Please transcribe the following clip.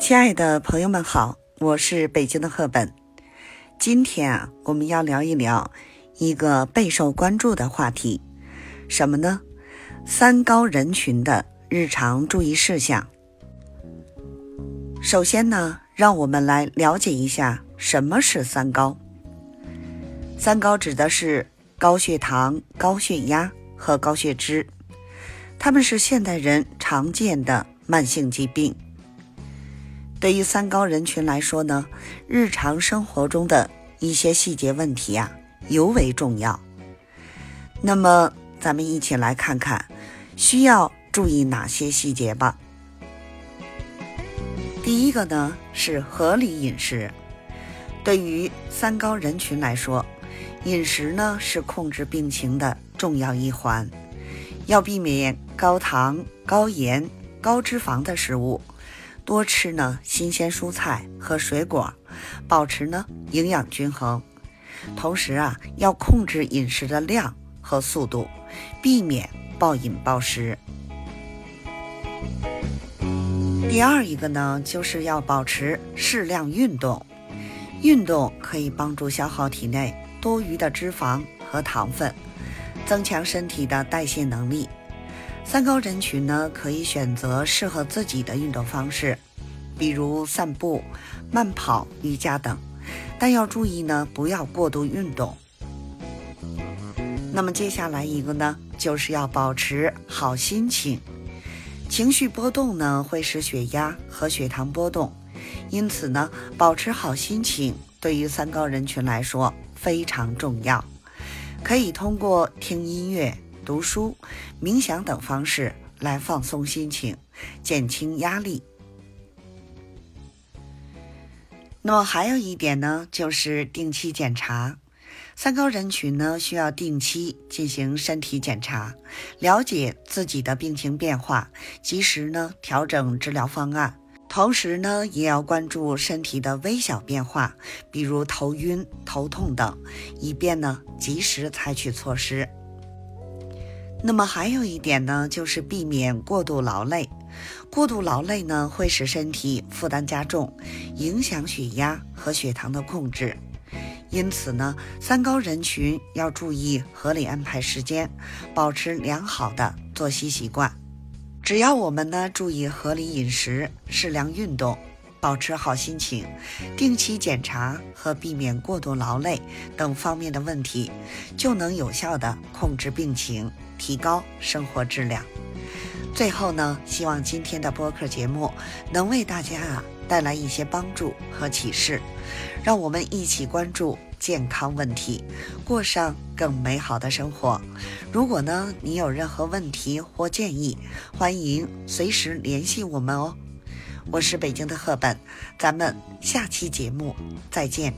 亲爱的朋友们好，我是北京的赫本。今天啊，我们要聊一聊一个备受关注的话题，什么呢？三高人群的日常注意事项。首先呢，让我们来了解一下什么是三高。三高指的是高血糖、高血压和高血脂，它们是现代人常见的慢性疾病。对于三高人群来说呢，日常生活中的一些细节问题呀尤为重要。那么，咱们一起来看看需要注意哪些细节吧。第一个呢是合理饮食。对于三高人群来说，饮食呢是控制病情的重要一环，要避免高糖、高盐、高脂肪的食物。多吃呢新鲜蔬菜和水果，保持呢营养均衡。同时啊，要控制饮食的量和速度，避免暴饮暴食。第二一个呢，就是要保持适量运动。运动可以帮助消耗体内多余的脂肪和糖分，增强身体的代谢能力。三高人群呢，可以选择适合自己的运动方式，比如散步、慢跑、瑜伽等，但要注意呢，不要过度运动。那么接下来一个呢，就是要保持好心情。情绪波动呢，会使血压和血糖波动，因此呢，保持好心情对于三高人群来说非常重要。可以通过听音乐。读书、冥想等方式来放松心情，减轻压力。那么还有一点呢，就是定期检查。三高人群呢，需要定期进行身体检查，了解自己的病情变化，及时呢调整治疗方案。同时呢，也要关注身体的微小变化，比如头晕、头痛等，以便呢及时采取措施。那么还有一点呢，就是避免过度劳累。过度劳累呢，会使身体负担加重，影响血压和血糖的控制。因此呢，三高人群要注意合理安排时间，保持良好的作息习惯。只要我们呢注意合理饮食、适量运动。保持好心情，定期检查和避免过度劳累等方面的问题，就能有效的控制病情，提高生活质量。最后呢，希望今天的播客节目能为大家啊带来一些帮助和启示，让我们一起关注健康问题，过上更美好的生活。如果呢你有任何问题或建议，欢迎随时联系我们哦。我是北京的赫本，咱们下期节目再见。